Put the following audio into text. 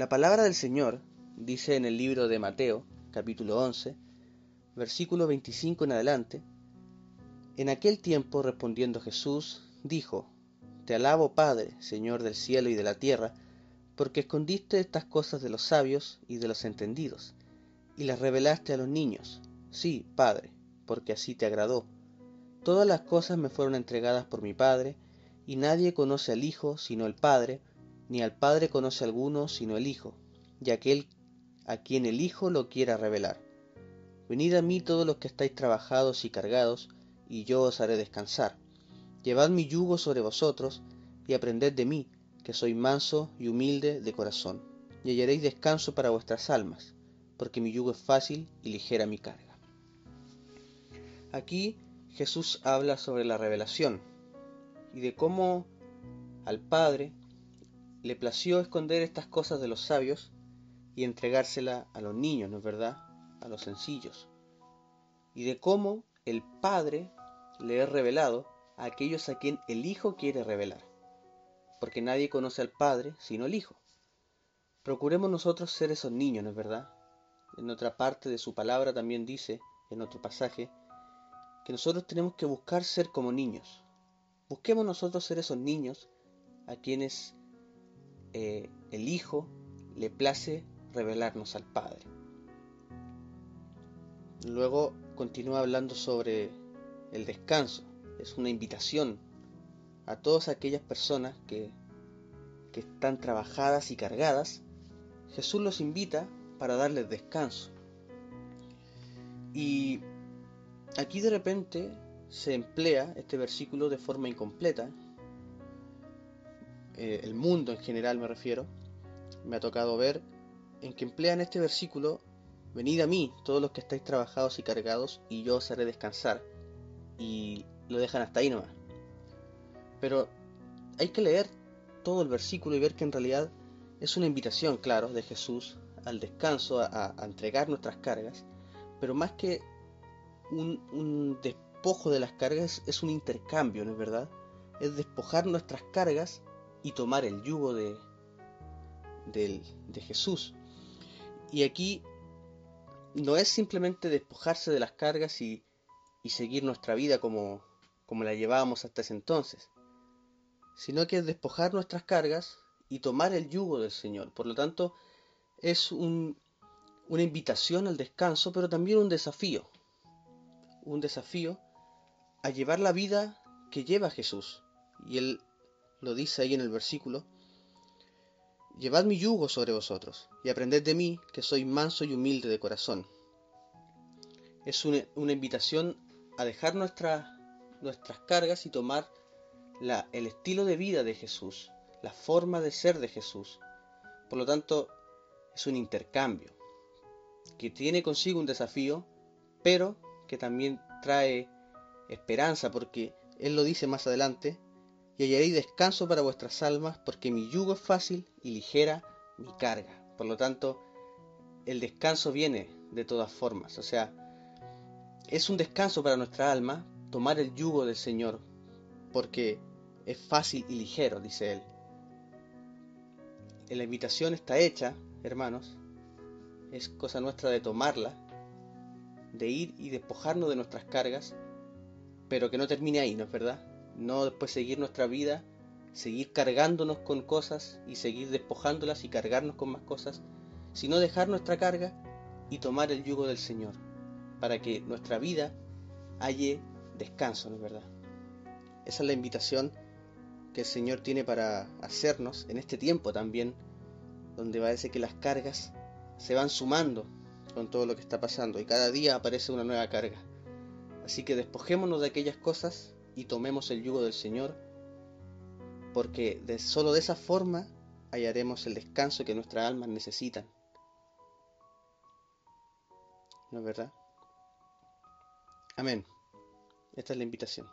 La palabra del Señor dice en el libro de Mateo, capítulo 11, versículo 25 en adelante, en aquel tiempo respondiendo Jesús, dijo, Te alabo Padre, Señor del cielo y de la tierra, porque escondiste estas cosas de los sabios y de los entendidos, y las revelaste a los niños. Sí, Padre, porque así te agradó. Todas las cosas me fueron entregadas por mi Padre, y nadie conoce al Hijo sino el Padre, ni al Padre conoce alguno sino el Hijo, y aquel a quien el Hijo lo quiera revelar. Venid a mí todos los que estáis trabajados y cargados, y yo os haré descansar. Llevad mi yugo sobre vosotros, y aprended de mí, que soy manso y humilde de corazón, y hallaréis descanso para vuestras almas, porque mi yugo es fácil y ligera mi carga. Aquí Jesús habla sobre la revelación y de cómo al Padre le plació esconder estas cosas de los sabios y entregársela a los niños, ¿no es verdad? A los sencillos. Y de cómo el Padre le es revelado a aquellos a quien el Hijo quiere revelar. Porque nadie conoce al Padre sino el Hijo. Procuremos nosotros ser esos niños, ¿no es verdad? En otra parte de su palabra también dice, en otro pasaje, que nosotros tenemos que buscar ser como niños. Busquemos nosotros ser esos niños a quienes eh, el Hijo le place revelarnos al Padre. Luego continúa hablando sobre el descanso. Es una invitación a todas aquellas personas que, que están trabajadas y cargadas. Jesús los invita para darles descanso. Y aquí de repente se emplea este versículo de forma incompleta. Eh, el mundo en general me refiero. Me ha tocado ver en que emplean este versículo, venid a mí, todos los que estáis trabajados y cargados, y yo os haré descansar. Y lo dejan hasta ahí nomás. Pero hay que leer todo el versículo y ver que en realidad es una invitación, claro, de Jesús al descanso, a, a entregar nuestras cargas, pero más que un, un, despojo de las cargas, es un intercambio, ¿no es verdad? Es despojar nuestras cargas y tomar el yugo de, de, Jesús. Y aquí no es simplemente despojarse de las cargas y, y seguir nuestra vida como, como la llevábamos hasta ese entonces, sino que es despojar nuestras cargas y tomar el yugo del Señor. Por lo tanto, es un, una invitación al descanso, pero también un desafío. Un desafío a llevar la vida que lleva Jesús. Y él lo dice ahí en el versículo. Llevad mi yugo sobre vosotros y aprended de mí, que soy manso y humilde de corazón. Es una, invitación a dejar nuestra, nuestras cargas y tomar el estilo de vida de Jesús, la forma de ser de Jesús. Por lo tanto, es un intercambio que tiene consigo un desafío, pero que también trae esperanza, porque Él lo dice más adelante, y hallaréis descanso para vuestras almas, porque mi yugo es fácil y ligera mi carga. Por lo tanto, el descanso viene de todas formas, o sea, es un descanso para nuestra alma tomar el yugo del Señor, porque es fácil y ligero, dice Él. La invitación está hecha, hermanos, es cosa nuestra de tomarla, de ir y despojarnos de nuestras cargas, pero que no termine ahí, ¿no es verdad? No después seguir nuestra vida, seguir cargándonos con cosas y seguir despojándolas y cargarnos con más cosas, sino dejar nuestra carga y tomar el yugo del Señor, para que nuestra vida halle descanso, ¿no es verdad? Esa es la invitación que el Señor tiene para hacernos en este tiempo también, donde parece que las cargas se van sumando con todo lo que está pasando y cada día aparece una nueva carga. Así que despojémonos de aquellas cosas y tomemos el yugo del Señor, porque de, solo de esa forma hallaremos el descanso que nuestras almas necesitan. ¿No es verdad? Amén. Esta es la invitación.